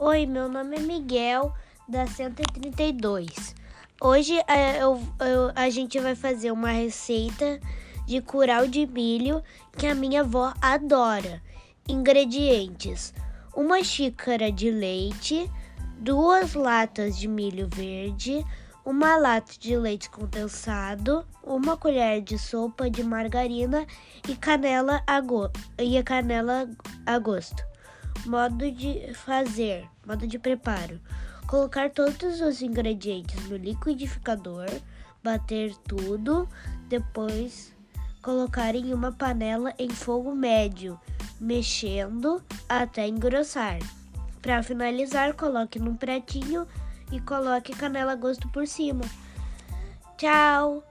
Oi, meu nome é Miguel, da 132. Hoje é, eu, eu, a gente vai fazer uma receita de curau de milho que a minha avó adora. Ingredientes: uma xícara de leite, duas latas de milho verde, uma lata de leite condensado, uma colher de sopa de margarina e canela a, go e canela a gosto. Modo de fazer, modo de preparo. Colocar todos os ingredientes no liquidificador, bater tudo, depois colocar em uma panela em fogo médio, mexendo até engrossar. Para finalizar, coloque num pratinho e coloque canela a gosto por cima. Tchau!